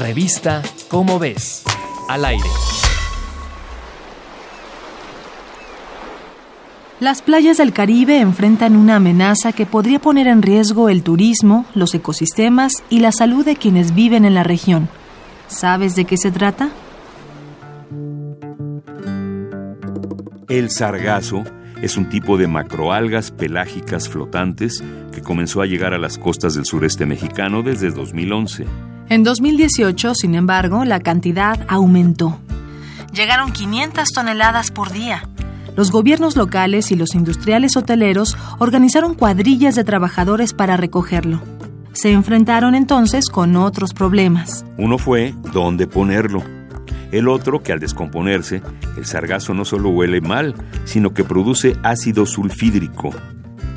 Revista Cómo ves. Al aire. Las playas del Caribe enfrentan una amenaza que podría poner en riesgo el turismo, los ecosistemas y la salud de quienes viven en la región. ¿Sabes de qué se trata? El sargazo es un tipo de macroalgas pelágicas flotantes que comenzó a llegar a las costas del sureste mexicano desde 2011. En 2018, sin embargo, la cantidad aumentó. Llegaron 500 toneladas por día. Los gobiernos locales y los industriales hoteleros organizaron cuadrillas de trabajadores para recogerlo. Se enfrentaron entonces con otros problemas. Uno fue dónde ponerlo. El otro que al descomponerse, el sargazo no solo huele mal, sino que produce ácido sulfídrico.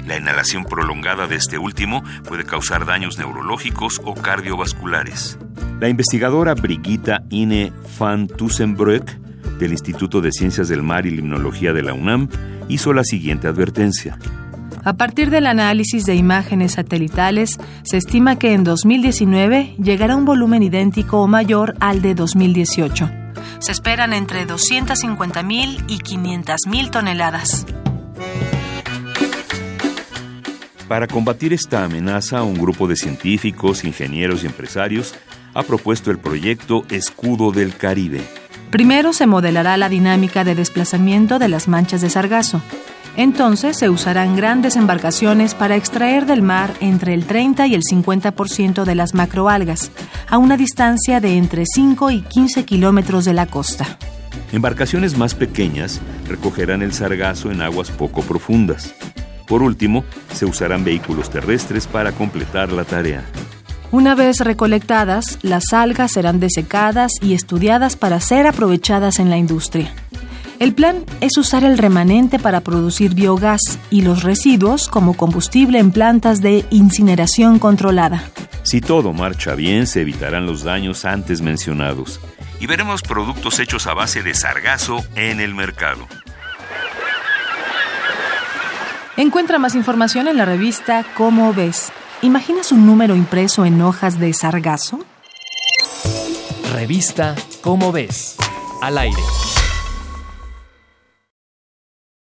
La inhalación prolongada de este último puede causar daños neurológicos o cardiovasculares. La investigadora Brigitta Ine van Tussenbrück del Instituto de Ciencias del Mar y Limnología de la UNAM hizo la siguiente advertencia. A partir del análisis de imágenes satelitales, se estima que en 2019 llegará un volumen idéntico o mayor al de 2018. Se esperan entre 250.000 y 500.000 toneladas. Para combatir esta amenaza, un grupo de científicos, ingenieros y empresarios ha propuesto el proyecto Escudo del Caribe. Primero se modelará la dinámica de desplazamiento de las manchas de sargazo. Entonces se usarán grandes embarcaciones para extraer del mar entre el 30 y el 50% de las macroalgas, a una distancia de entre 5 y 15 kilómetros de la costa. Embarcaciones más pequeñas recogerán el sargazo en aguas poco profundas. Por último, se usarán vehículos terrestres para completar la tarea. Una vez recolectadas, las algas serán desecadas y estudiadas para ser aprovechadas en la industria. El plan es usar el remanente para producir biogás y los residuos como combustible en plantas de incineración controlada. Si todo marcha bien, se evitarán los daños antes mencionados y veremos productos hechos a base de sargazo en el mercado. Encuentra más información en la revista Cómo ves. ¿Imaginas un número impreso en hojas de sargazo? Revista Cómo ves. Al aire.